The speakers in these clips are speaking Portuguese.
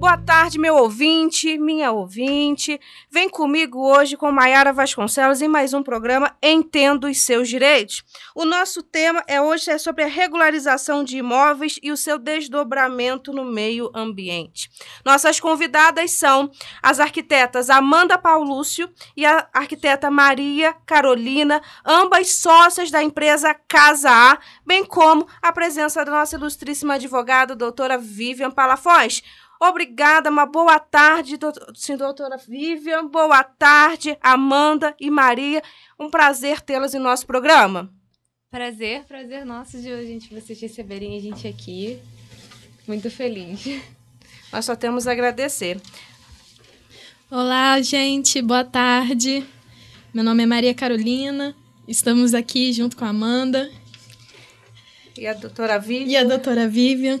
Boa tarde, meu ouvinte, minha ouvinte. Vem comigo hoje com Maiara Vasconcelos em mais um programa Entendo os Seus Direitos. O nosso tema é hoje é sobre a regularização de imóveis e o seu desdobramento no meio ambiente. Nossas convidadas são as arquitetas Amanda Paulúcio e a arquiteta Maria Carolina, ambas sócias da empresa Casa A, bem como a presença da nossa ilustríssima advogada, doutora Vivian Palafós. Obrigada, uma boa tarde, doutor, sim, doutora Vivian. Boa tarde, Amanda e Maria. Um prazer tê-las em nosso programa. Prazer, prazer nosso de a gente, vocês receberem a gente aqui. Muito feliz. Nós só temos a agradecer. Olá, gente, boa tarde. Meu nome é Maria Carolina. Estamos aqui junto com a Amanda. E a doutora Vivian. E a doutora Vivian.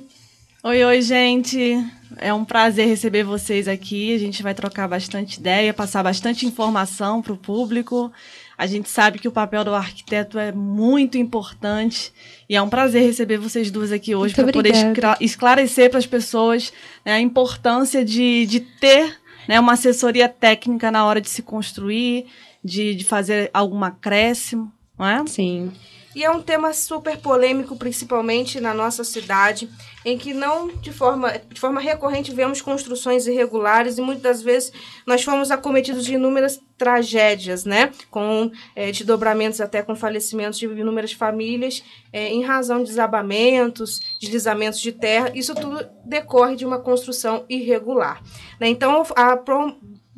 Oi, oi, gente. É um prazer receber vocês aqui. A gente vai trocar bastante ideia, passar bastante informação para o público. A gente sabe que o papel do arquiteto é muito importante e é um prazer receber vocês duas aqui hoje para poder esclarecer para as pessoas né, a importância de, de ter né, uma assessoria técnica na hora de se construir, de, de fazer algum acréscimo, não é? Sim. E é um tema super polêmico, principalmente na nossa cidade, em que não de forma, de forma recorrente vemos construções irregulares e muitas vezes nós fomos acometidos de inúmeras tragédias, né? Com é, desdobramentos até com falecimentos de inúmeras famílias é, em razão de desabamentos, deslizamentos de terra. Isso tudo decorre de uma construção irregular. Né? Então, a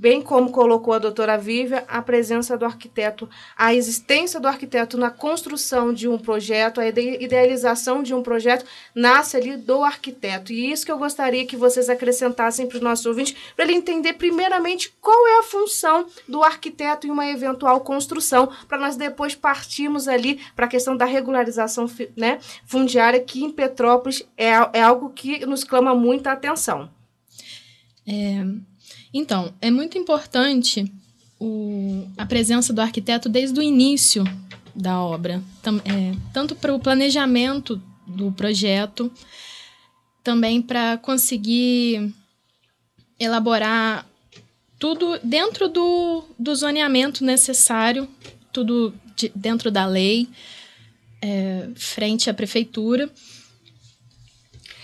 bem como colocou a doutora Vívia, a presença do arquiteto, a existência do arquiteto na construção de um projeto, a idealização de um projeto, nasce ali do arquiteto. E isso que eu gostaria que vocês acrescentassem para os nossos ouvintes, para ele entender primeiramente qual é a função do arquiteto em uma eventual construção, para nós depois partirmos ali para a questão da regularização né, fundiária, que em Petrópolis é, é algo que nos clama muita atenção. É, então, é muito importante o, a presença do arquiteto desde o início da obra, tam, é, tanto para o planejamento do projeto, também para conseguir elaborar tudo dentro do, do zoneamento necessário, tudo de, dentro da lei, é, frente à prefeitura.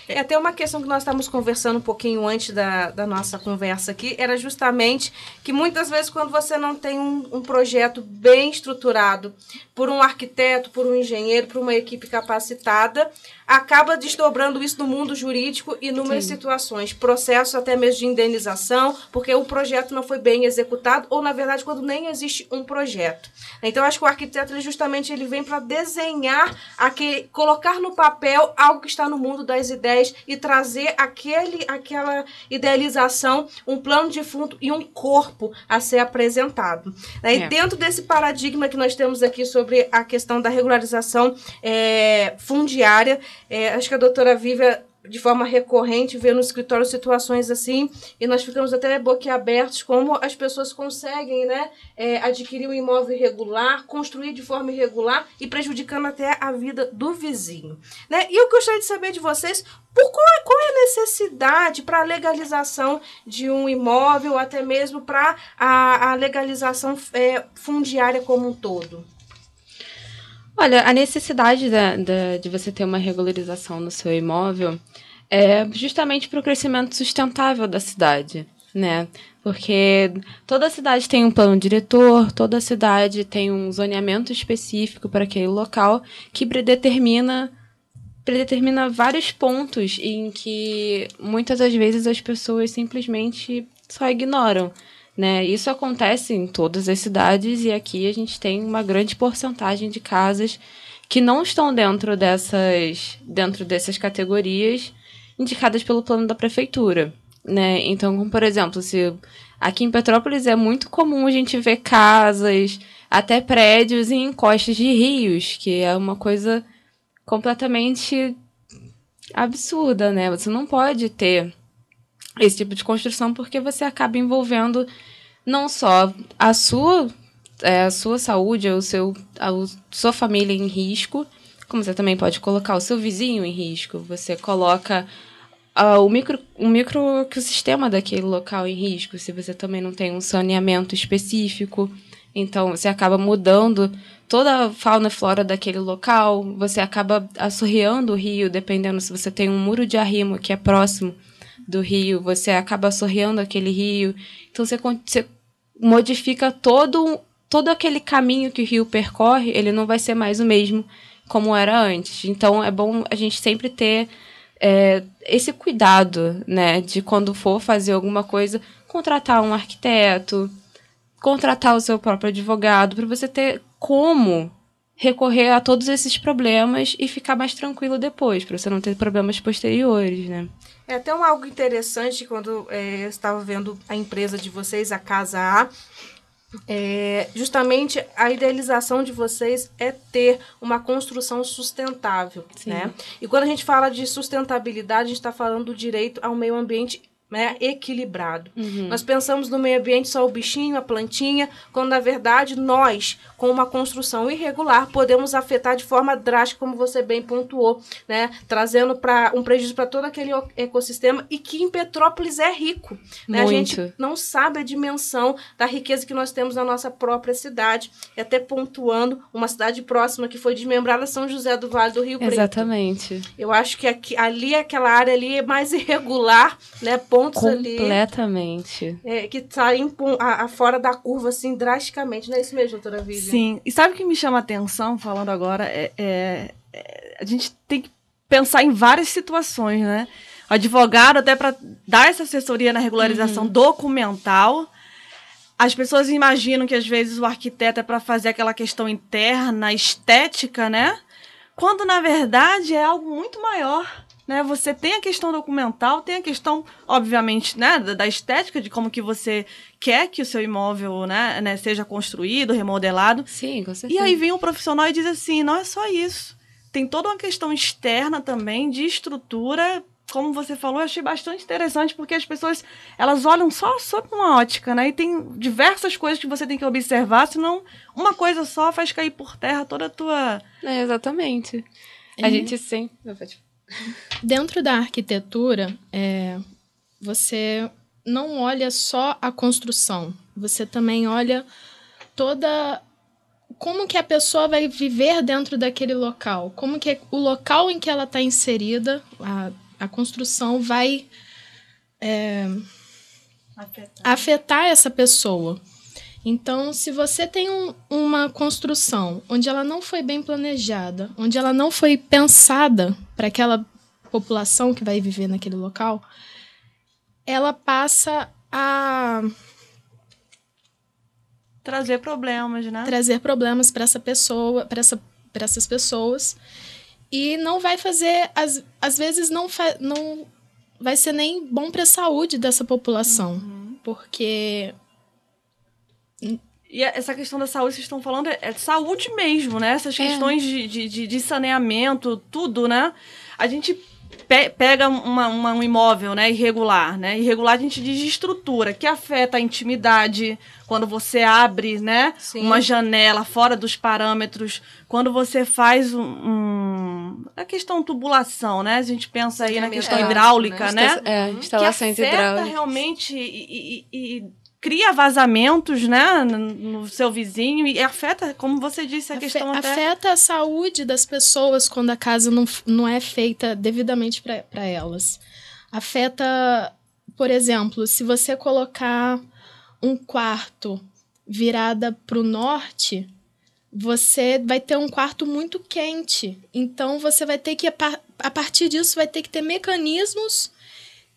É até uma questão que nós estávamos conversando um pouquinho antes da, da nossa conversa aqui, era justamente que muitas vezes quando você não tem um, um projeto bem estruturado por um arquiteto, por um engenheiro, por uma equipe capacitada, acaba desdobrando isso no mundo jurídico e inúmeras Sim. situações, processos até mesmo de indenização, porque o projeto não foi bem executado ou na verdade quando nem existe um projeto. Então acho que o arquiteto ele, justamente ele vem para desenhar, aquele, colocar no papel algo que está no mundo das ideias e trazer aquele aquela idealização, um plano de fundo e um corpo a ser apresentado. Né? E é. dentro desse paradigma que nós temos aqui sobre a questão da regularização é, fundiária, é, acho que a doutora Viva de forma recorrente vê no escritório situações assim e nós ficamos até boquiabertos como as pessoas conseguem né, é, adquirir um imóvel irregular, construir de forma irregular e prejudicando até a vida do vizinho. Né? E eu gostaria de saber de vocês por qual, qual é a necessidade para a legalização de um imóvel, até mesmo para a, a legalização é, fundiária como um todo. Olha, a necessidade da, da, de você ter uma regularização no seu imóvel é justamente para o crescimento sustentável da cidade, né? Porque toda cidade tem um plano diretor, toda cidade tem um zoneamento específico para aquele local que predetermina predetermina vários pontos em que muitas das vezes as pessoas simplesmente só ignoram. Né? Isso acontece em todas as cidades e aqui a gente tem uma grande porcentagem de casas que não estão dentro dessas, dentro dessas categorias indicadas pelo plano da prefeitura. Né? Então, como, por exemplo, se aqui em Petrópolis é muito comum a gente ver casas, até prédios em encostas de rios, que é uma coisa completamente absurda, né? Você não pode ter esse tipo de construção porque você acaba envolvendo não só a sua é, a sua saúde, o seu, a, sua família em risco, como você também pode colocar o seu vizinho em risco. Você coloca uh, o, micro, o microecossistema daquele local em risco, se você também não tem um saneamento específico. Então, você acaba mudando toda a fauna e flora daquele local, você acaba assorreando o rio, dependendo se você tem um muro de arrimo que é próximo do rio, você acaba assorreando aquele rio. Então, você, você modifica todo, todo aquele caminho que o rio percorre, ele não vai ser mais o mesmo como era antes. Então, é bom a gente sempre ter é, esse cuidado, né, de quando for fazer alguma coisa, contratar um arquiteto, contratar o seu próprio advogado, para você ter como recorrer a todos esses problemas e ficar mais tranquilo depois, para você não ter problemas posteriores, né? É até um algo interessante quando é, eu estava vendo a empresa de vocês, a Casa A, é, justamente a idealização de vocês é ter uma construção sustentável, Sim. né? E quando a gente fala de sustentabilidade, a gente está falando do direito ao meio ambiente né, equilibrado. Uhum. Nós pensamos no meio ambiente só o bichinho, a plantinha, quando na verdade nós, com uma construção irregular, podemos afetar de forma drástica, como você bem pontuou, né, trazendo para um prejuízo para todo aquele ecossistema e que em Petrópolis é rico. Né? A gente não sabe a dimensão da riqueza que nós temos na nossa própria cidade. E até pontuando uma cidade próxima que foi desmembrada, São José do Vale do Rio Preto. Exatamente. Eu acho que aqui, ali, aquela área ali é mais irregular, né? Pontos Completamente. ali. É, que saem a, a, fora da curva, assim, drasticamente. Não é isso mesmo, doutora Vivian? Sim. E sabe o que me chama a atenção, falando agora? É, é, é a gente tem que pensar em várias situações, né? O advogado, até para dar essa assessoria na regularização uhum. documental. As pessoas imaginam que às vezes o arquiteto é para fazer aquela questão interna, estética, né? Quando na verdade é algo muito maior né? Você tem a questão documental, tem a questão, obviamente, né, da, da estética de como que você quer que o seu imóvel, né, né, seja construído, remodelado. Sim, com certeza. E aí vem um profissional e diz assim, não é só isso. Tem toda uma questão externa também de estrutura como você falou, eu achei bastante interessante porque as pessoas elas olham só sob uma ótica, né? E tem diversas coisas que você tem que observar, senão uma coisa só faz cair por terra toda a tua. É, exatamente. A uhum. gente sempre. Dentro da arquitetura, é, você não olha só a construção, você também olha toda como que a pessoa vai viver dentro daquele local, como que o local em que ela está inserida, a, a construção vai é, afetar. afetar essa pessoa. Então, se você tem um, uma construção onde ela não foi bem planejada, onde ela não foi pensada para aquela população que vai viver naquele local, ela passa a trazer problemas, né? Trazer problemas para essa pessoa, para essa, essas pessoas e não vai fazer às, às vezes não não vai ser nem bom para a saúde dessa população, uhum. porque e essa questão da saúde, vocês estão falando, é, é saúde mesmo, né? Essas é. questões de, de, de, saneamento, tudo, né? A gente pe pega uma, uma, um imóvel né, irregular, né? Irregular a gente diz estrutura, que afeta a intimidade, quando você abre né, uma janela fora dos parâmetros, quando você faz um, um, a questão tubulação, né? A gente pensa aí na questão é, hidráulica, né? É, instalações que afeta hidráulicas. realmente e, e, e cria vazamentos, né, no seu vizinho e afeta, como você disse, a Afe questão até... Afeta a saúde das pessoas quando a casa não, não é feita devidamente para elas. Afeta, por exemplo, se você colocar um quarto virada para o norte, você vai ter um quarto muito quente. Então, você vai ter que, a partir disso, vai ter que ter mecanismos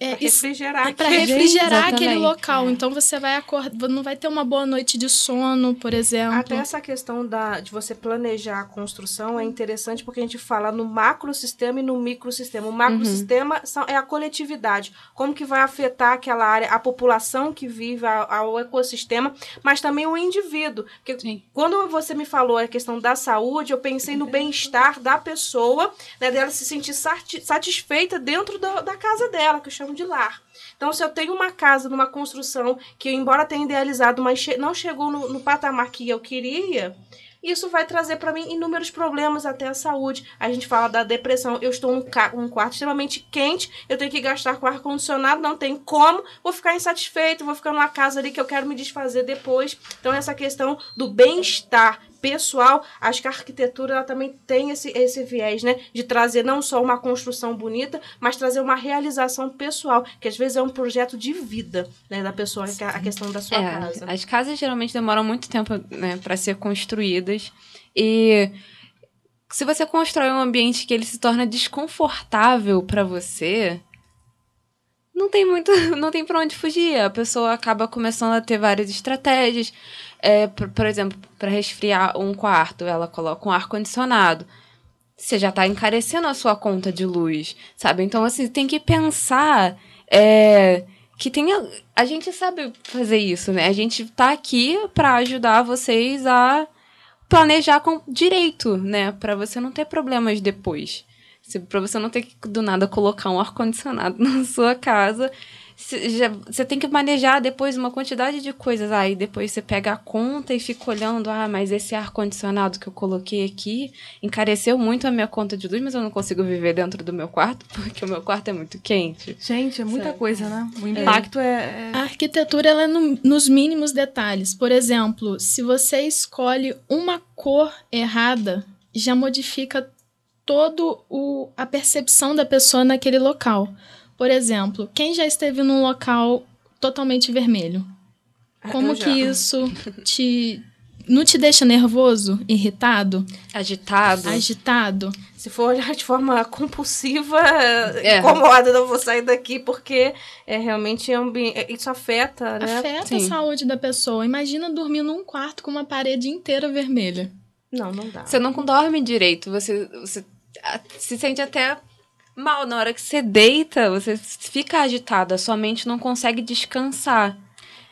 é, refrigerar, para refrigerar aquele local. É. Então você vai acordar, não vai ter uma boa noite de sono, por exemplo. Até essa questão da, de você planejar a construção é interessante porque a gente fala no macrosistema e no microsistema. O macrosistema uhum. são, é a coletividade, como que vai afetar aquela área, a população que vive, ao ecossistema, mas também o indivíduo. Porque Sim. quando você me falou a questão da saúde, eu pensei no bem-estar da pessoa, né, dela se sentir satisfeita dentro da, da casa dela, que eu chamo de lar. Então, se eu tenho uma casa numa construção que, embora tenha idealizado, mas che não chegou no, no patamar que eu queria, isso vai trazer para mim inúmeros problemas até a saúde. A gente fala da depressão. Eu estou num, num quarto extremamente quente, eu tenho que gastar com ar-condicionado, não tem como, vou ficar insatisfeito, vou ficar numa casa ali que eu quero me desfazer depois. Então, essa questão do bem-estar pessoal, acho que a arquitetura ela também tem esse, esse viés, né? De trazer não só uma construção bonita, mas trazer uma realização pessoal, que às vezes é um projeto de vida, né? Da pessoa, Sim. a questão da sua é, casa. As casas geralmente demoram muito tempo né, para ser construídas. E se você constrói um ambiente que ele se torna desconfortável para você, não tem muito, não tem para onde fugir. A pessoa acaba começando a ter várias estratégias. É, por, por exemplo, para resfriar um quarto, ela coloca um ar-condicionado. Você já está encarecendo a sua conta de luz, sabe? Então, assim, tem que pensar é, que tenha. A gente sabe fazer isso, né? A gente está aqui para ajudar vocês a planejar com direito, né? Para você não ter problemas depois. Para você não ter que do nada colocar um ar condicionado na sua casa você tem que manejar depois uma quantidade de coisas. Aí depois você pega a conta e fica olhando, ah, mas esse ar-condicionado que eu coloquei aqui encareceu muito a minha conta de luz, mas eu não consigo viver dentro do meu quarto, porque o meu quarto é muito quente. Gente, é muita coisa, né? O impacto é. é... A arquitetura ela é no, nos mínimos detalhes. Por exemplo, se você escolhe uma cor errada, já modifica todo o, a percepção da pessoa naquele local. Por exemplo, quem já esteve num local totalmente vermelho? Ah, Como que isso te não te deixa nervoso, irritado, agitado? Agitado. Se for olhar de forma compulsiva, é. incomoda, não vou sair daqui porque é realmente é, isso afeta, né? Afeta Sim. a saúde da pessoa. Imagina dormir num quarto com uma parede inteira vermelha. Não, não dá. Você não dorme direito, você, você se sente até mal. Na hora que você deita, você fica agitado, a sua mente não consegue descansar.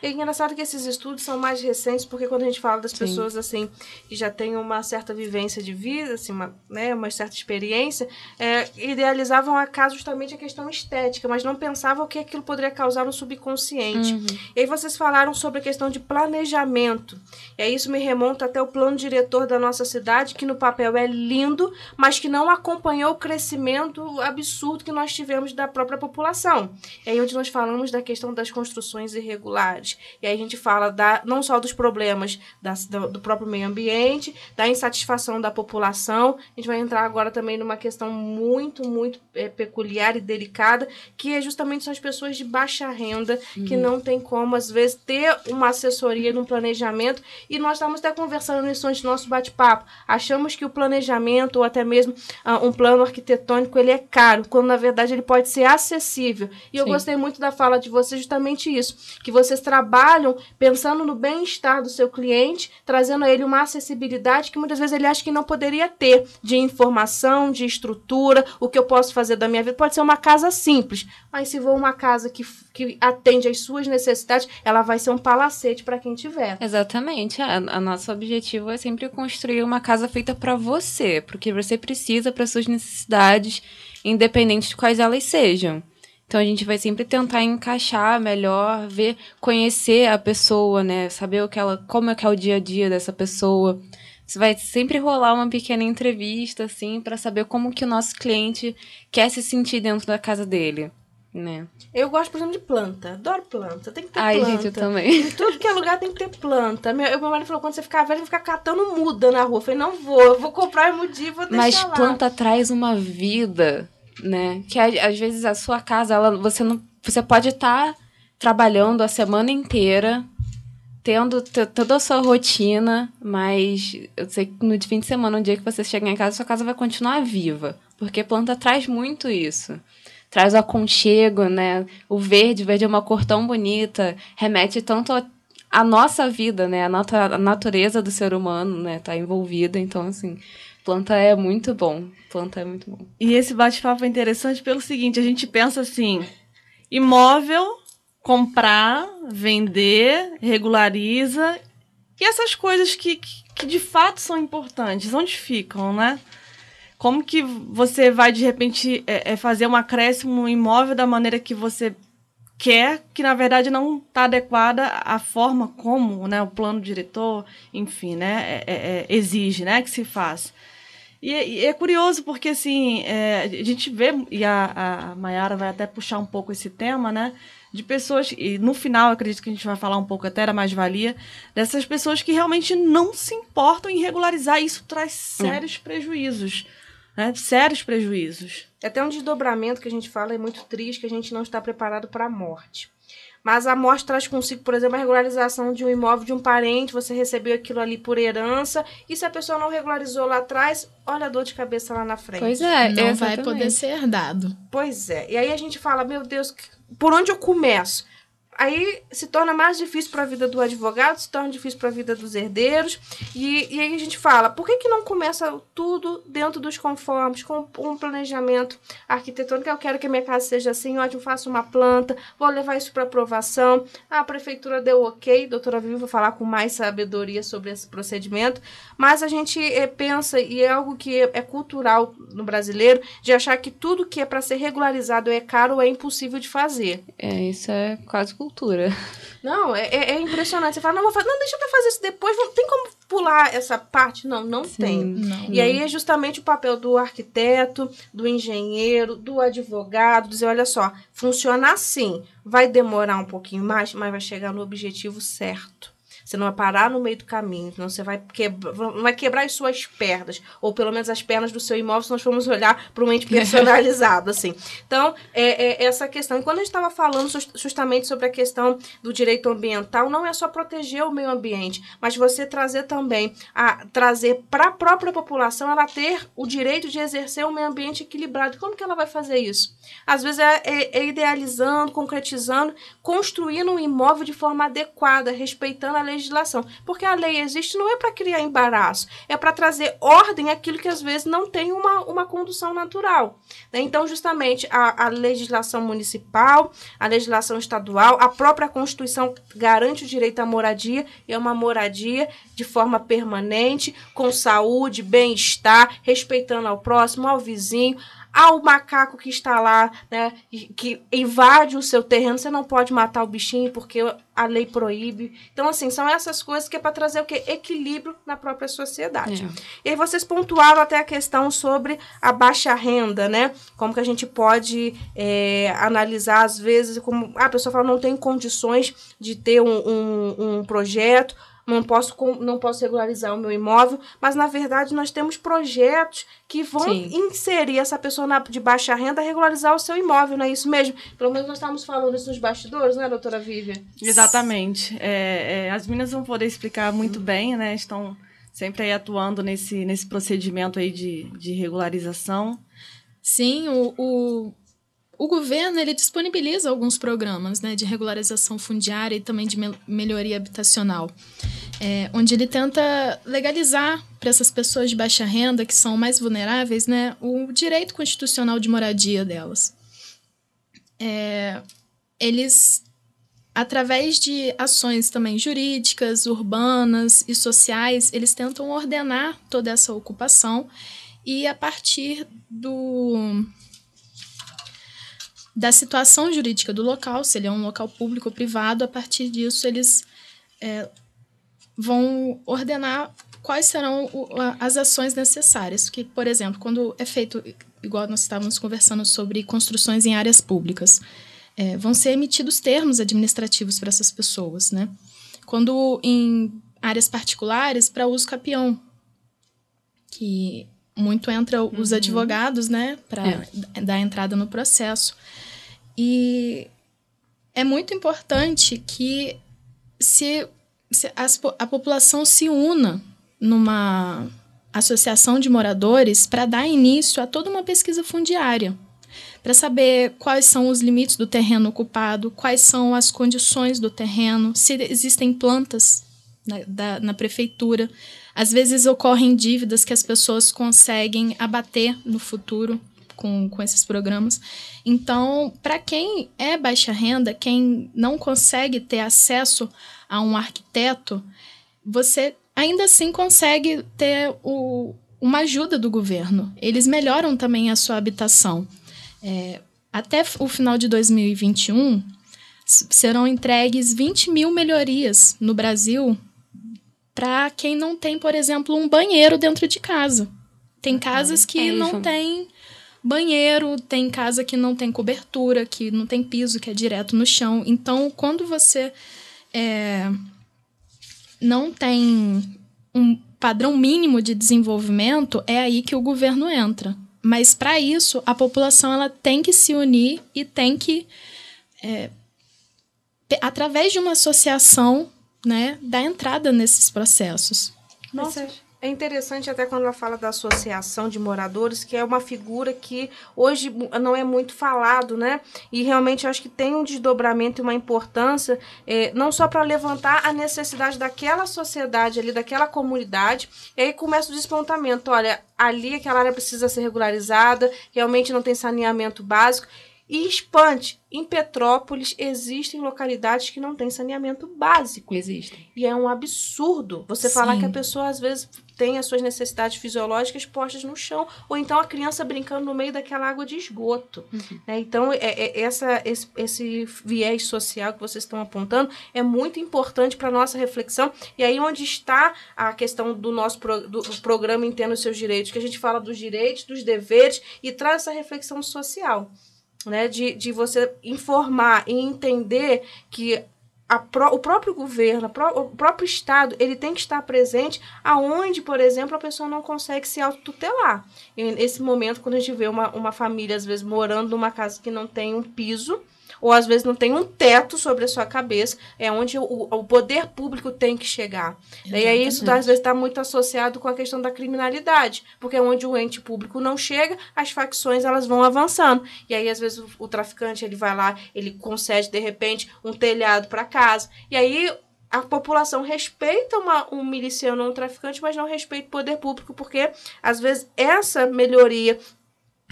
É engraçado que esses estudos são mais recentes, porque quando a gente fala das Sim. pessoas assim que já têm uma certa vivência de vida, assim, uma, né, uma certa experiência, é, idealizavam a casa justamente a questão estética, mas não pensavam o que aquilo poderia causar no subconsciente. Uhum. E aí vocês falaram sobre a questão de planejamento. E aí isso me remonta até o plano diretor da nossa cidade, que no papel é lindo, mas que não acompanhou o crescimento absurdo que nós tivemos da própria população. E aí onde nós falamos da questão das construções irregulares e aí a gente fala da, não só dos problemas da, do, do, próprio meio ambiente, da insatisfação da população. A gente vai entrar agora também numa questão muito, muito é, peculiar e delicada, que é justamente são as pessoas de baixa renda, uhum. que não tem como, às vezes, ter uma assessoria num planejamento. E nós estávamos até conversando nisso antes do nosso bate-papo. Achamos que o planejamento, ou até mesmo uh, um plano arquitetônico, ele é caro, quando na verdade ele pode ser acessível. E Sim. eu gostei muito da fala de vocês, justamente isso, que vocês trabalham trabalham pensando no bem-estar do seu cliente, trazendo a ele uma acessibilidade que muitas vezes ele acha que não poderia ter, de informação, de estrutura, o que eu posso fazer da minha vida. Pode ser uma casa simples, mas se for uma casa que, que atende às suas necessidades, ela vai ser um palacete para quem tiver. Exatamente. A, a nosso objetivo é sempre construir uma casa feita para você, porque você precisa para suas necessidades, independente de quais elas sejam. Então a gente vai sempre tentar encaixar melhor, ver, conhecer a pessoa, né? Saber o que ela, como é que é o dia a dia dessa pessoa. Você vai sempre rolar uma pequena entrevista assim para saber como que o nosso cliente quer se sentir dentro da casa dele. Né? Eu gosto, por exemplo, de planta. Adoro planta. Tem que ter Ai, planta. gente, eu também. Em tudo que é lugar tem que ter planta. Meu, meu marido falou, quando você ficar velho, vai ficar catando muda na rua. Eu falei, não vou. Eu vou comprar e mudir e vou deixar Mas lá. planta traz uma vida né? Que às vezes a sua casa, ela, você não, você pode estar tá trabalhando a semana inteira, tendo toda a sua rotina, mas eu sei que no fim de semana, um dia que você chegar em casa, sua casa vai continuar viva, porque planta traz muito isso. Traz o aconchego, né? O verde, o verde é uma cor tão bonita, remete tanto a nossa vida, né? A, nat a natureza do ser humano, né? Tá envolvida. Então, assim, Planta é muito bom. Planta é muito bom. E esse bate-papo é interessante pelo seguinte: a gente pensa assim, imóvel, comprar, vender, regulariza. E essas coisas que, que, de fato são importantes, onde ficam, né? Como que você vai, de repente, é, é fazer um acréscimo imóvel da maneira que você quer, que na verdade não está adequada à forma como né, o plano diretor, enfim, né, é, é, é exige né, que se faça. E, e, é curioso porque, assim, é, a gente vê, e a, a Mayara vai até puxar um pouco esse tema, né? De pessoas, e no final acredito que a gente vai falar um pouco até da mais-valia, dessas pessoas que realmente não se importam em regularizar. Isso traz sérios hum. prejuízos. Né? Sérios prejuízos. É até um desdobramento que a gente fala, é muito triste, que a gente não está preparado para a morte. Mas a morte traz consigo, por exemplo, a regularização de um imóvel de um parente, você recebeu aquilo ali por herança, e se a pessoa não regularizou lá atrás, olha a dor de cabeça lá na frente. Pois é, não exatamente. vai poder ser herdado. Pois é. E aí a gente fala, meu Deus, por onde eu começo? Aí se torna mais difícil para a vida do advogado, se torna difícil para a vida dos herdeiros. E, e aí a gente fala, por que, que não começa tudo dentro dos conformes, com um planejamento arquitetônico? Eu quero que a minha casa seja assim, ótimo, faço uma planta, vou levar isso para aprovação. A prefeitura deu ok, doutora Vivi vai falar com mais sabedoria sobre esse procedimento, mas a gente é, pensa, e é algo que é, é cultural no brasileiro, de achar que tudo que é para ser regularizado é caro ou é impossível de fazer. É, isso é quase cultura. Não, é, é, é impressionante. Você fala, não, vou fazer, não, deixa pra fazer isso depois. Tem como pular essa parte? Não, não Sim, tem. Não, e não. aí é justamente o papel do arquiteto, do engenheiro, do advogado, dizer, olha só, funciona assim. Vai demorar um pouquinho mais, mas vai chegar no objetivo certo. Você não vai parar no meio do caminho, senão você vai, quebra, vai quebrar as suas pernas, ou pelo menos as pernas do seu imóvel, se nós formos olhar para um ente personalizado, assim. Então, é, é, essa questão. E quando a gente estava falando justamente sobre a questão do direito ambiental, não é só proteger o meio ambiente, mas você trazer também, a, trazer para a própria população ela ter o direito de exercer um meio ambiente equilibrado. Como que ela vai fazer isso? Às vezes é, é, é idealizando, concretizando, construindo um imóvel de forma adequada, respeitando a lei legislação. Porque a lei existe não é para criar embaraço, é para trazer ordem àquilo que às vezes não tem uma, uma condução natural. Né? Então, justamente, a, a legislação municipal, a legislação estadual, a própria Constituição garante o direito à moradia, e é uma moradia de forma permanente, com saúde, bem-estar, respeitando ao próximo, ao vizinho, ao macaco que está lá, né, que invade o seu terreno, você não pode matar o bichinho porque a lei proíbe. Então, assim, são essas coisas que é para trazer o quê? Equilíbrio na própria sociedade. É. E aí vocês pontuaram até a questão sobre a baixa renda, né? Como que a gente pode é, analisar, às vezes, como ah, a pessoa fala, não tem condições de ter um, um, um projeto, não posso, não posso regularizar o meu imóvel, mas na verdade nós temos projetos que vão Sim. inserir essa pessoa na, de baixa renda a regularizar o seu imóvel, não é isso mesmo? Pelo menos nós estávamos falando isso nos bastidores, né, doutora Vivian? Exatamente. É, é, as meninas vão poder explicar muito hum. bem, né? Estão sempre aí atuando nesse, nesse procedimento aí de, de regularização. Sim, o, o o governo ele disponibiliza alguns programas né, de regularização fundiária e também de me melhoria habitacional, é, onde ele tenta legalizar para essas pessoas de baixa renda, que são mais vulneráveis, né, o direito constitucional de moradia delas. É, eles, através de ações também jurídicas, urbanas e sociais, eles tentam ordenar toda essa ocupação e a partir do da situação jurídica do local, se ele é um local público ou privado, a partir disso eles é, vão ordenar quais serão o, as ações necessárias. Que, por exemplo, quando é feito, igual nós estávamos conversando sobre construções em áreas públicas, é, vão ser emitidos termos administrativos para essas pessoas, né? Quando em áreas particulares, para uso capião, que muito entra os uhum. advogados, né, para é. dar entrada no processo. E é muito importante que se, se as, a população se una numa associação de moradores para dar início a toda uma pesquisa fundiária, para saber quais são os limites do terreno ocupado, quais são as condições do terreno, se existem plantas na, da, na prefeitura. Às vezes ocorrem dívidas que as pessoas conseguem abater no futuro com, com esses programas. Então, para quem é baixa renda, quem não consegue ter acesso a um arquiteto, você ainda assim consegue ter o, uma ajuda do governo. Eles melhoram também a sua habitação. É, até o final de 2021, serão entregues 20 mil melhorias no Brasil para quem não tem, por exemplo, um banheiro dentro de casa. Tem casas que É, não tem banheiro, tem casa que não tem cobertura, que não tem piso, que é direto no chão. Então, quando você é, não tem um padrão mínimo de desenvolvimento, é aí que o governo entra. Mas para isso, a população ela tem que se unir e tem que, é, através de uma associação, né, dar entrada nesses processos. Nossa, é interessante até quando ela fala da associação de moradores, que é uma figura que hoje não é muito falado, né? E realmente acho que tem um desdobramento e uma importância, eh, não só para levantar a necessidade daquela sociedade ali, daquela comunidade, e aí começa o despontamento. Olha, ali aquela área precisa ser regularizada, realmente não tem saneamento básico. E expande. Em Petrópolis existem localidades que não têm saneamento básico. Existem. E é um absurdo você falar Sim. que a pessoa às vezes tem as suas necessidades fisiológicas postas no chão, ou então a criança brincando no meio daquela água de esgoto. né? Então, é, é- essa, esse, esse viés social que vocês estão apontando é muito importante para a nossa reflexão. E aí, onde está a questão do nosso pro- do, do programa Entenda os Seus Direitos, que a gente fala dos direitos, dos deveres e traz essa reflexão social né, de, de você informar e entender que pró- o próprio governo, o próprio Estado, ele tem que estar presente aonde, por exemplo, a pessoa não consegue se autotutelar. Nesse momento, quando a gente vê uma, uma família, às vezes, morando numa casa que não tem um piso, ou às vezes não tem um teto sobre a sua cabeça, é onde o, o poder público tem que chegar. E aí isso às vezes está muito associado com a questão da criminalidade, porque é onde o ente público não chega, as facções elas vão avançando. E aí às vezes o, o traficante ele vai lá, ele concede de repente um telhado para casa. E aí a população respeita uma, um miliciano ou um traficante, mas não respeita o poder público, porque às vezes essa melhoria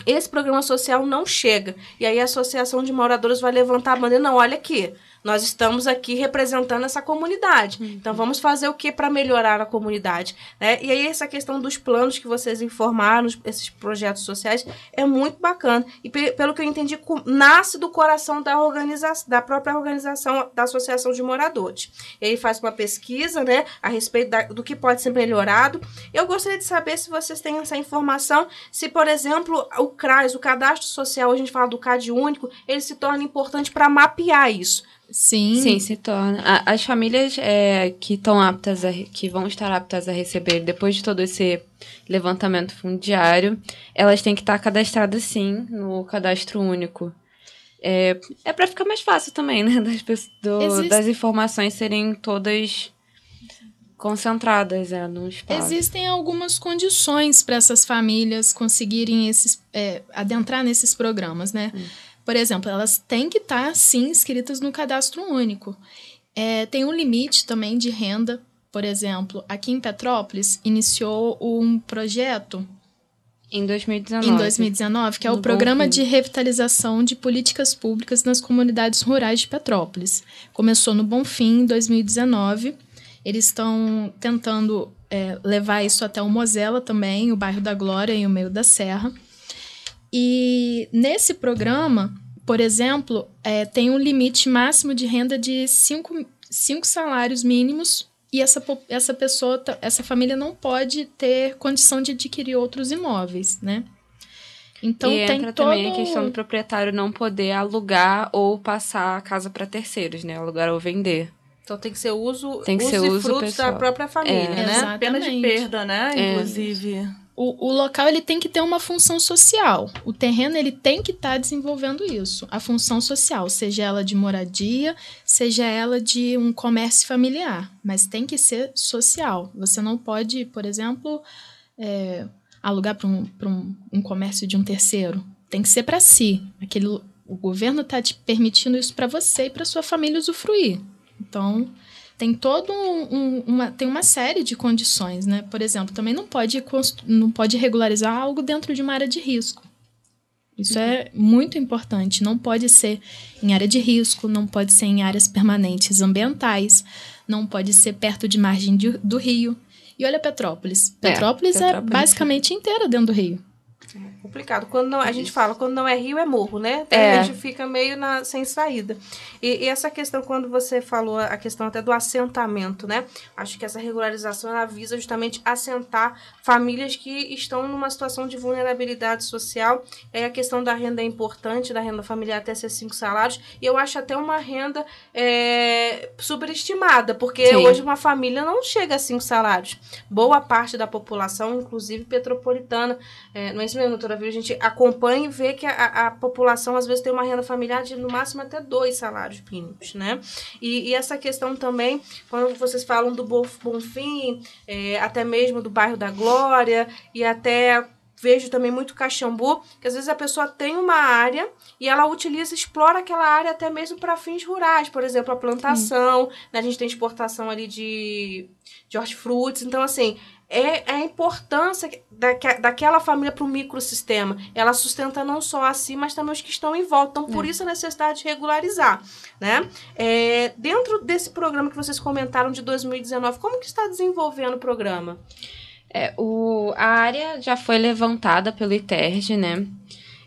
esse programa social não chega. E aí a associação de moradores vai levantar a bandeira, não, olha aqui, nós estamos aqui representando essa comunidade. Então vamos fazer o que para melhorar a comunidade, né? E aí essa questão dos planos que vocês informaram, esses projetos sociais, é muito bacana. E pe- pelo que eu entendi, nasce do coração da organização, da própria organização da associação de moradores. E aí faz uma pesquisa, né, a respeito da- do que pode ser melhorado. Eu gostaria de saber se vocês têm essa informação, se, por exemplo, o CRAS, o cadastro social, a gente fala do CAD único, ele se torna importante para mapear isso. Sim. Sim, se torna. A- As famílias é, que estão aptas a, que vão estar aptas a receber depois de todo esse levantamento fundiário, elas têm que estar cadastradas sim no cadastro único. É, é para ficar mais fácil também, né? Das, do- Existe- das informações serem todas concentradas é, num espaço. Existem algumas condições para essas famílias conseguirem esses, é, adentrar nesses programas, né? Por exemplo, elas têm que estar, sim, inscritas no cadastro único. É, tem um limite também de renda. Por exemplo, aqui em Petrópolis, iniciou um projeto Em 2019. em 2019, que é o Programa de Revitalização de Políticas Públicas nas Comunidades Rurais de Petrópolis. Começou no Bonfim, em 2019. Eles estão tentando é, levar isso até o Mosela também, o bairro da Glória e o meio da Serra. E nesse programa, por exemplo, é, tem um limite máximo de renda de cinco, cinco salários mínimos e essa, essa pessoa, essa família não pode ter condição de adquirir outros imóveis, né? Então e tem entra todo... também a questão do proprietário não poder alugar ou passar a casa para terceiros, né? Alugar ou vender. Então tem que ser uso, Tem que uso ser e uso frutos da pessoal. própria família, É. né? Exato. Pena de Exatamente. perda, né? É. Inclusive. O, o local ele tem que ter uma função social. O terreno ele tem que estar desenvolvendo isso, a função social, seja ela de moradia, seja ela de um comércio familiar, mas tem que ser social. Você não pode, por exemplo, é, alugar para um, um, um comércio de um terceiro. Tem que ser para si. Aquele, o governo está te permitindo isso para você e para sua família usufruir. Então tem todo um- um- uma tem uma série de condições, né? Por exemplo, também não pode não pode regularizar algo dentro de uma área de risco. Isso é muito importante. Não pode ser em área de risco, não pode ser em áreas permanentes ambientais, não pode ser perto de margem de- do rio. E olha Petrópolis. É, Petrópolis é, Petrópolis. basicamente inteira dentro do rio. Complicado. Quando não, a gente fala, quando não é rio, é morro, né? É. A gente fica meio na, sem saída. E, e essa questão, quando você falou a questão até do assentamento, né? Acho que essa regularização ela visa justamente assentar famílias que estão numa situação de vulnerabilidade social. É a questão da renda é importante, da renda familiar até ser cinco salários. E eu acho até uma renda é, superestimada, porque Sim. hoje uma família não chega a cinco salários. Boa parte da população, inclusive petropolitana, é, não é isso mesmo, doutora Vila? A gente acompanha e vê que a, a população às vezes tem uma renda familiar de no máximo até dois salários mínimos, né? E, e essa questão também, quando vocês falam do Bo- Bonfim, é, até mesmo do bairro da Glória, e até vejo também muito Caxambu, que às vezes a pessoa tem uma área e ela utiliza, explora aquela área até mesmo para fins rurais, por exemplo, a plantação, né? a gente tem exportação ali de, de hortifrutis, então assim, é, é a importância daque, daquela família para o microsistema. Ela sustenta não só a si, mas também os que estão em volta. Então, por isso a necessidade de regularizar. Né? É, dentro desse programa que vocês comentaram de 2019, como que está desenvolvendo o programa? É, o, a área já foi levantada pelo ITERG, né?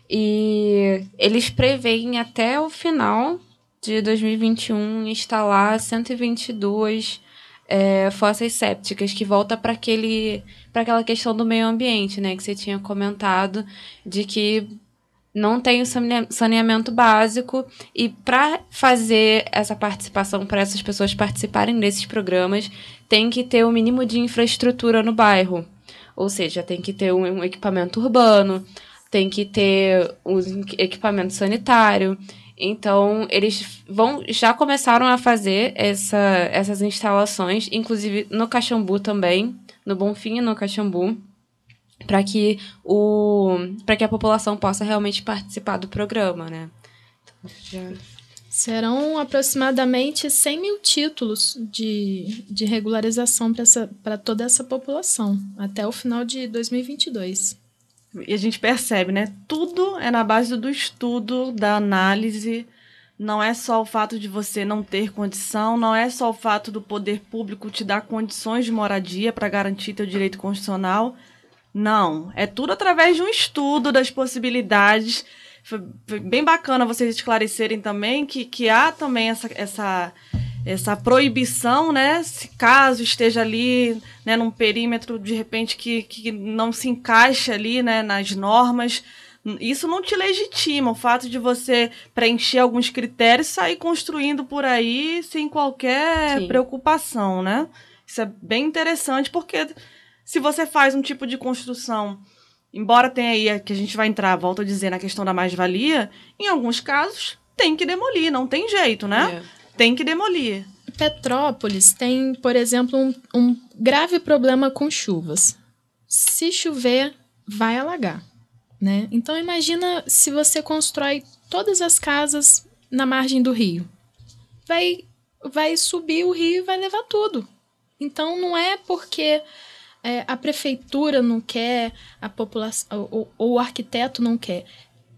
E eles preveem até o final de 2021 instalar 122 é, fossas sépticas, que volta para aquele para aquela questão do meio ambiente, né? Que você tinha comentado, de que não tem o sane- saneamento básico e para fazer essa participação, para essas pessoas participarem desses programas, tem que ter o mínimo de infraestrutura no bairro. Ou seja, tem que ter um, um equipamento urbano, tem que ter um equipamento sanitário. Então, eles vão já começaram a fazer essa, essas instalações, inclusive no Caxambu também, no Bonfim e no Caxambu, para que o que a população possa realmente participar do programa, né? Então, já- Serão aproximadamente 100 mil títulos de, de regularização para toda essa população, até o final de 2022. E a gente percebe, né? Tudo é na base do estudo, da análise. Não é só o fato de você não ter condição, não é só o fato do poder público te dar condições de moradia para garantir teu direito constitucional. Não, é tudo através de um estudo das possibilidades. Foi, bem bacana vocês esclarecerem também que, que há também essa, essa, essa proibição, né? Se caso esteja ali, né, num perímetro de repente que, que não se encaixa ali, né, nas normas, isso não te legitima. O fato de você preencher alguns critérios e sair construindo por aí sem qualquer Sim. preocupação, né? Isso é bem interessante porque se você faz um tipo de construção, embora tenha aí que a gente vai entrar, volto a dizer, na questão da mais-valia, em alguns casos tem que demolir, não tem jeito, né? É. Tem que demolir. Petrópolis tem, por exemplo, um, um grave problema com chuvas. Se chover, vai alagar, né? Então imagina se você constrói todas as casas na margem do rio. Vai, vai subir o rio e vai levar tudo. Então não é porque é, a prefeitura não quer, a população ou, ou o arquiteto não quer.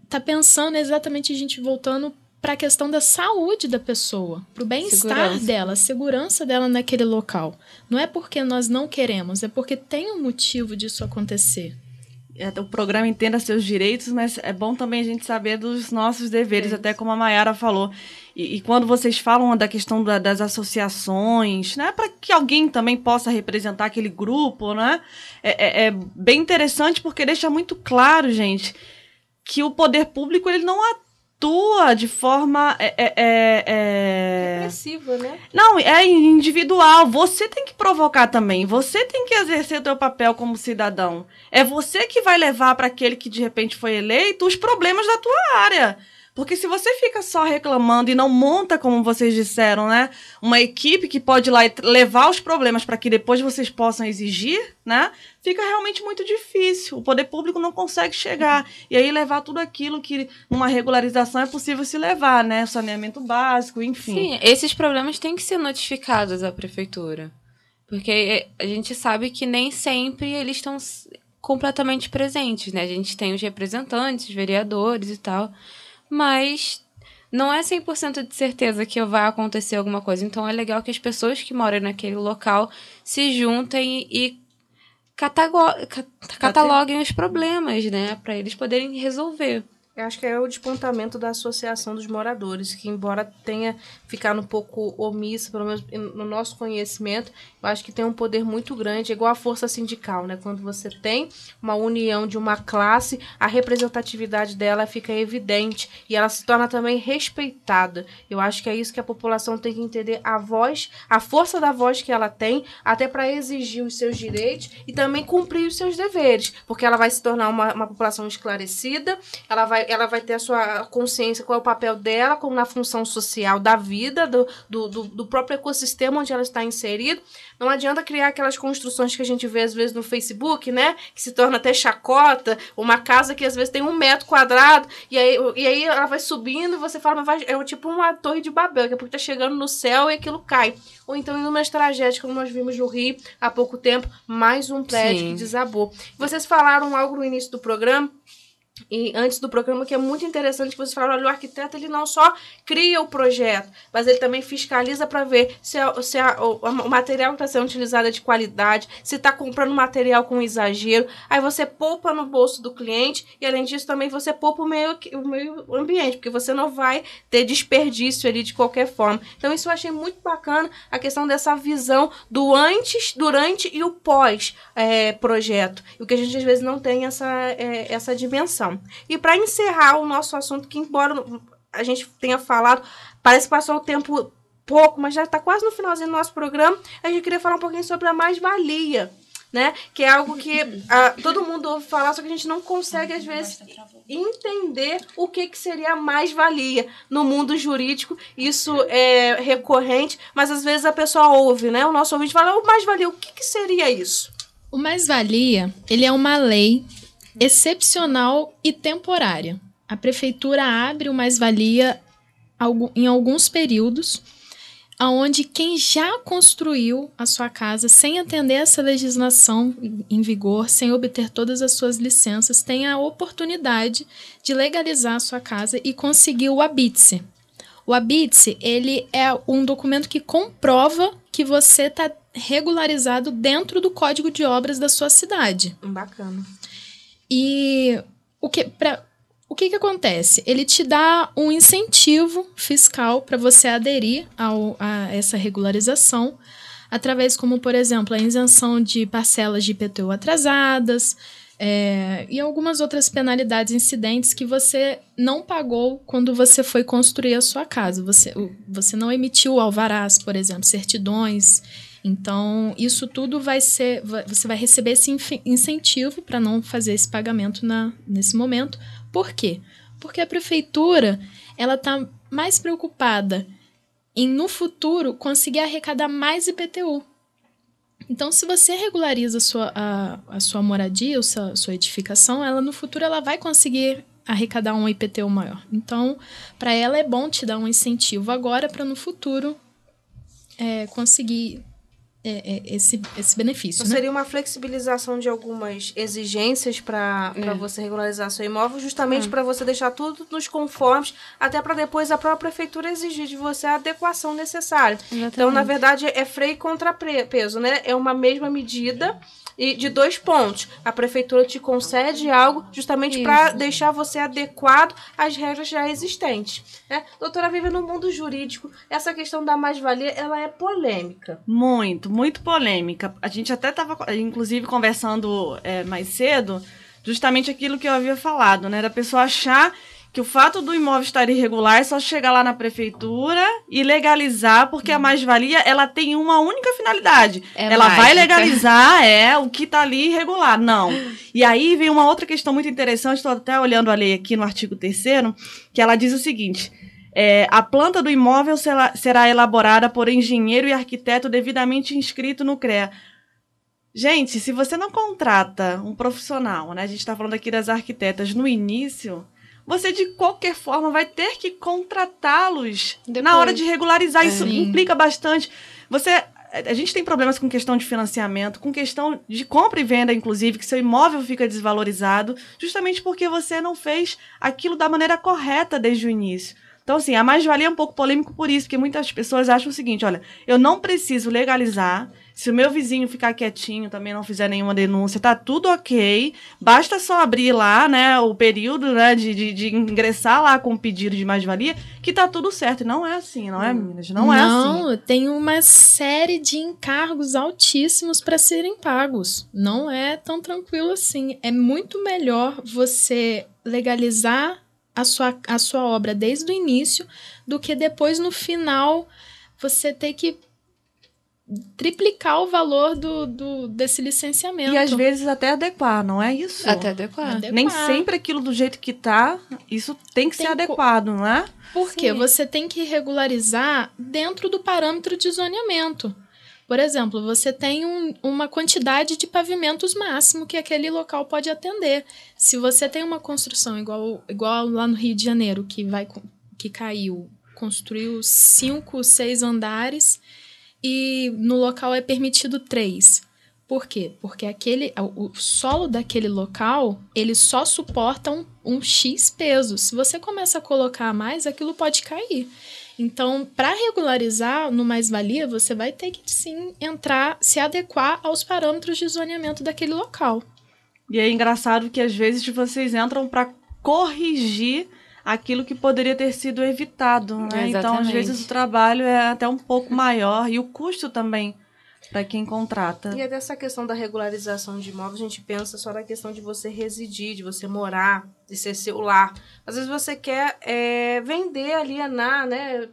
Tá pensando exatamente a gente voltando para a questão da saúde da pessoa, para o bem-estar dela, a segurança dela naquele local. Não é porque nós não queremos, é porque tem um motivo disso acontecer. É, O programa entenda seus direitos, mas é bom também a gente saber dos nossos deveres, até como a Mayara falou. E, e quando vocês falam da questão da- das associações, né, para que alguém também possa representar aquele grupo, né, é, é- é bem interessante porque deixa muito claro, gente, que o poder público ele não atua de forma é, é- é- é- Repressiva, né? não, é individual. Você tem que provocar também. Você tem que exercer o teu papel como cidadão. É você que vai levar para aquele que de repente foi eleito os problemas da tua área. Porque se você fica só reclamando e não monta, como vocês disseram, né, uma equipe que pode ir lá e levar os problemas para que depois vocês possam exigir, né, fica realmente muito difícil. O poder público não consegue chegar e aí levar tudo aquilo que numa regularização é possível se levar, né, saneamento básico, enfim. Sim, esses problemas têm que ser notificados à prefeitura. Porque a gente sabe que nem sempre eles estão completamente presentes, né? A gente tem os representantes, vereadores e tal, mas não é 100% de certeza que vai acontecer alguma coisa. Então é legal que as pessoas que moram naquele local se juntem e cataloguem os problemas, né? Para eles poderem resolver. Eu acho que é o despontamento da Associação dos Moradores, que embora tenha ficado um pouco omissa, pelo menos no nosso conhecimento, eu acho que tem um poder muito grande, igual a força sindical, né? Quando você tem uma união de uma classe, a representatividade dela fica evidente e ela se torna também respeitada. Eu acho que é isso que a população tem que entender, a voz, a força da voz que ela tem, até para exigir os seus direitos e também cumprir os seus deveres, porque ela vai se tornar uma, uma população esclarecida, ela vai ela vai ter a sua consciência qual é o papel dela, como na função social da vida, do, do, do, próprio ecossistema onde ela está inserida. Não adianta criar aquelas construções que a gente vê às vezes no Facebook, né? Que se torna até chacota, uma casa que às vezes tem um metro quadrado, e aí, e aí ela vai subindo e você fala, mas vai, é tipo uma torre de Babel, que é porque tá chegando no céu e aquilo cai. Ou então em umas tragédias, como nós vimos no Rio há pouco tempo, mais um prédio Sim. que desabou. Vocês falaram algo no início do programa e antes do programa, que é muito interessante que vocês falaram, olha, o arquiteto ele não só cria o projeto, mas ele também fiscaliza para ver se, a, se a, o, o, material que está sendo utilizado é de qualidade, se está comprando material com exagero. Aí você poupa no bolso do cliente e, além disso, também você poupa o meio, o meio ambiente, porque você não vai ter desperdício ali de qualquer forma. Então, isso eu achei muito bacana, a questão dessa visão do antes, durante e o pós-projeto. É, o que a gente, às vezes, não tem essa, é, essa dimensão. E para encerrar o nosso assunto, que embora a gente tenha falado, parece que passou o tempo pouco, mas já está quase no finalzinho do nosso programa, a gente queria falar um pouquinho sobre a mais-valia. Né? Que é algo que uh, todo mundo ouve falar, só que a gente não consegue, às vezes, entender o que, que seria a mais-valia. No mundo jurídico, isso é recorrente, mas às vezes a pessoa ouve, né? O nosso ouvinte fala, o mais-valia, o que, que seria isso? O mais-valia, ele é uma lei excepcional e temporária. A prefeitura abre o mais-valia em alguns períodos, aonde quem já construiu a sua casa sem atender essa legislação em vigor, sem obter todas as suas licenças, tem a oportunidade de legalizar a sua casa e conseguir o habite-se. O habite-se, ele é um documento que comprova que você está regularizado dentro do código de obras da sua cidade. Bacana. E o que, pra, o que, que acontece? Ele te dá um incentivo fiscal para você aderir ao, a essa regularização, através como, por exemplo, a isenção de parcelas de IPTU atrasadas é, e algumas outras penalidades incidentes que você não pagou quando você foi construir a sua casa. Você, você não emitiu alvarás, por exemplo, certidões então, isso tudo vai ser. Você vai receber esse incentivo para não fazer esse pagamento na, nesse momento. Por quê? Porque a prefeitura ela está mais preocupada em, no futuro, conseguir arrecadar mais IPTU. Então, se você regulariza a sua, a, a sua moradia, a sua, a sua edificação, ela no futuro ela vai conseguir arrecadar um IPTU maior. Então, para ela é bom te dar um incentivo agora para no futuro é, conseguir é, é, esse, esse benefício. Então, né? Seria uma flexibilização de algumas exigências para é. você regularizar seu imóvel, justamente é. para você deixar tudo nos conformes, até para depois a própria prefeitura exigir de você a adequação necessária. Exatamente. Então, na verdade, é freio e contrapeso, né? É uma mesma medida e de dois pontos. A prefeitura te concede algo justamente para deixar você adequado às regras já existentes. Né? Doutora Viva, no mundo jurídico, essa questão da mais-valia ela é polêmica. Muito, muito polêmica. A gente até estava, inclusive, conversando é, mais cedo, justamente aquilo que eu havia falado, né? Da pessoa achar que o fato do imóvel estar irregular é só chegar lá na prefeitura e legalizar, porque a mais-valia ela tem uma única finalidade. É ela mágica. vai legalizar é o que está ali irregular. Não. E aí vem uma outra questão muito interessante, estou até olhando a lei aqui no artigo 3 que ela diz o seguinte: é, a planta do imóvel será, será elaborada por engenheiro e arquiteto devidamente inscrito no CREA. Gente, se você não contrata um profissional, né? A gente está falando aqui das arquitetas no início, você de qualquer forma vai ter que contratá-los na hora de regularizar. É. Isso implica bastante. Você a gente tem problemas com questão de financiamento, com questão de compra e venda, inclusive, que seu imóvel fica desvalorizado, justamente porque você não fez aquilo da maneira correta desde o início. Então, assim, a mais-valia é um pouco polêmico por isso, porque muitas pessoas acham o seguinte: olha, eu não preciso legalizar. Se o meu vizinho ficar quietinho, também não fizer nenhuma denúncia, tá tudo ok. Basta só abrir lá, né, o período, né, de, de, de ingressar lá com o pedido de mais-valia, que tá tudo certo. E não é assim, não é, meninas? Não, é assim. Não, tem uma série de encargos altíssimos para serem pagos. Não é tão tranquilo assim. É muito melhor você legalizar a sua, a sua obra desde o início do que depois, no final, você ter que triplicar o valor do, do desse licenciamento. E às vezes até adequar, não é isso? Até adequar. Adequar. Nem sempre aquilo do jeito que tá, isso tem que Tem ser adequado, não é? Porque Sim. você tem que regularizar dentro do parâmetro de zoneamento. Por exemplo, você tem um- uma quantidade de pavimentos máximo que aquele local pode atender. Se você tem uma construção igual, igual lá no Rio de Janeiro, que, vai, que caiu, construiu cinco, seis andares e no local é permitido três. Por quê? Porque aquele, o solo daquele local, ele só suporta um, um X peso. Se você começa a colocar mais, aquilo pode cair. Então, para regularizar no mais-valia, você vai ter que sim entrar, se adequar aos parâmetros de zoneamento daquele local. E é engraçado que às vezes vocês entram para corrigir aquilo que poderia ter sido evitado, né? Então, às Exatamente. vezes o trabalho é até um pouco maior e o custo também para quem contrata. E é dessa questão da regularização de imóveis, a gente pensa só na questão de você residir, de você morar, de ser seu lar. Às vezes você quer é, vender, alienar, né?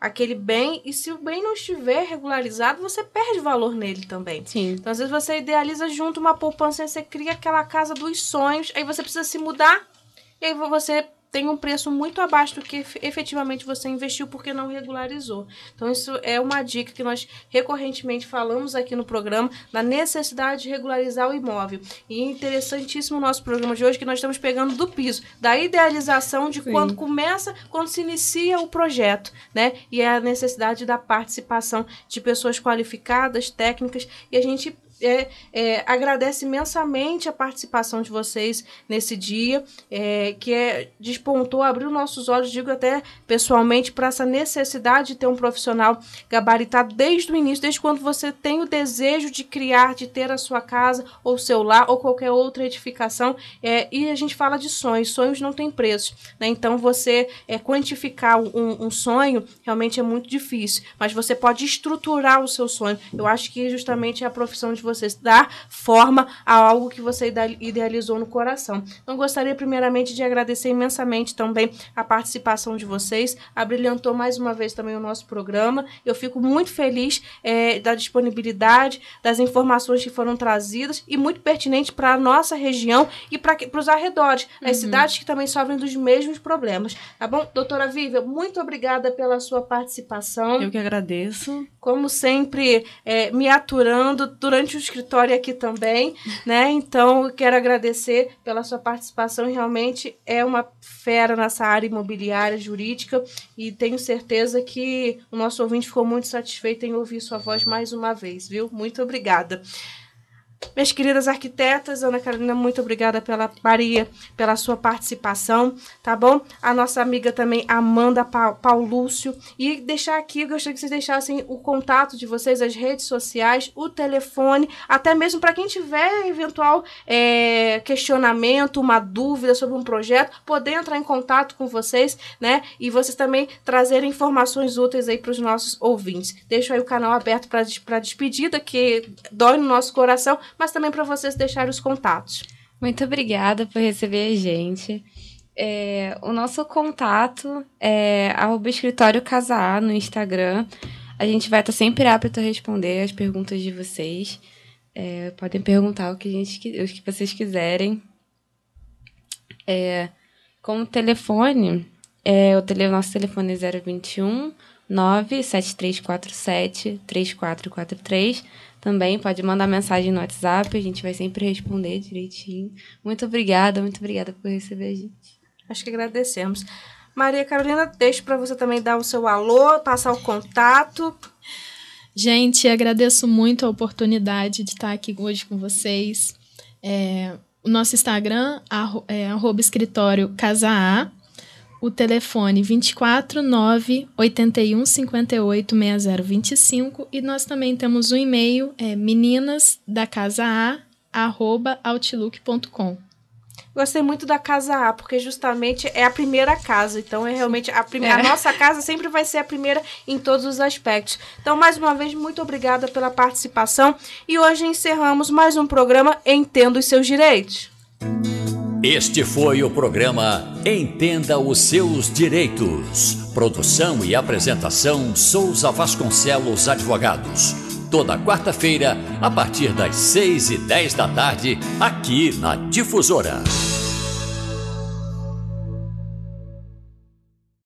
Aquele bem, e se o bem não estiver regularizado, você perde valor nele também. Sim. Então, às vezes, você idealiza junto uma poupança, aí você cria aquela casa dos sonhos, aí você precisa se mudar, e aí você tem um preço muito abaixo do que efe- efetivamente você investiu porque não regularizou. Então, isso é uma dica que nós recorrentemente falamos aqui no programa, da necessidade de regularizar o imóvel. E é interessantíssimo o nosso programa de hoje, que nós estamos pegando do piso, da idealização de Sim. quando começa, quando se inicia o projeto, né? E é a necessidade da participação de pessoas qualificadas, técnicas, e a gente é, é, agradece imensamente a participação de vocês nesse dia, é, que é, despontou, abriu nossos olhos, digo até pessoalmente, para essa necessidade de ter um profissional gabaritado desde o início, desde quando você tem o desejo de criar, de ter a sua casa, ou seu lar, ou qualquer outra edificação. É, e a gente fala de sonhos, sonhos não têm preço. Né? Então, você é, quantificar um, um sonho realmente é muito difícil, mas você pode estruturar o seu sonho. Eu acho que justamente é a profissão de dar forma a algo que você idealizou no coração. Então, gostaria primeiramente de agradecer imensamente também a participação de vocês. Abrilhantou mais uma vez também o nosso programa. Eu fico muito feliz é, da disponibilidade, das informações que foram trazidas e muito pertinente para a nossa região e para os arredores, as cidades que também sofrem dos mesmos problemas. Tá bom? Doutora Vivian, muito obrigada pela sua participação Eu que agradeço. como sempre, é, me aturando durante escritório aqui também, né? Então, eu quero agradecer pela sua participação. Realmente é uma fera nessa área imobiliária, jurídica, e tenho certeza que o nosso ouvinte ficou muito satisfeito em ouvir sua voz mais uma vez, viu? Muito obrigada. Minhas queridas arquitetas, Ana Carolina, muito obrigada pela Maria, pela sua participação, tá bom? A nossa amiga também, Amanda Pa- Paulúcio. E deixar aqui, gostaria que vocês deixassem o contato de vocês, as redes sociais, o telefone, até mesmo para quem tiver eventual é, questionamento, uma dúvida sobre um projeto, poder entrar em contato com vocês, né? E vocês também trazerem informações úteis aí para os nossos ouvintes. Deixo aí o canal aberto para despedida, que dói no nosso coração, mas também para vocês deixarem os contatos. Muito obrigada por receber a gente. É, o nosso contato é arroba escritório Casa A no Instagram. A gente vai estar sempre apto a responder as perguntas de vocês. É, podem perguntar o que, a gente, o que vocês quiserem. É, como telefone, é, o, tele, nosso telefone é 021 97347 3443. Também pode mandar mensagem no WhatsApp, a gente vai sempre responder direitinho. Muito obrigada, muito obrigada por receber a gente. Acho que agradecemos. Maria Carolina, deixo para você também dar o seu alô, passar o contato. Gente, agradeço muito a oportunidade de estar aqui hoje com vocês. É, o nosso Instagram é arroba escritório Casa A. o telefone 24 9 81 58 6025 e nós também temos o um e-mail é meninas da casa A arroba outlook.com. Gostei muito da casa A, porque justamente é a primeira casa. Então, é realmente a, prime... É. a nossa casa sempre vai ser a primeira em todos os aspectos. Então, mais uma vez, muito obrigada pela participação. E hoje encerramos mais um programa Entenda os Seus Direitos. Este foi o programa Entenda os Seus Direitos. Produção e apresentação Souza Vasconcelos Advogados. Toda quarta-feira, a partir das seis e dez da tarde, aqui na Difusora.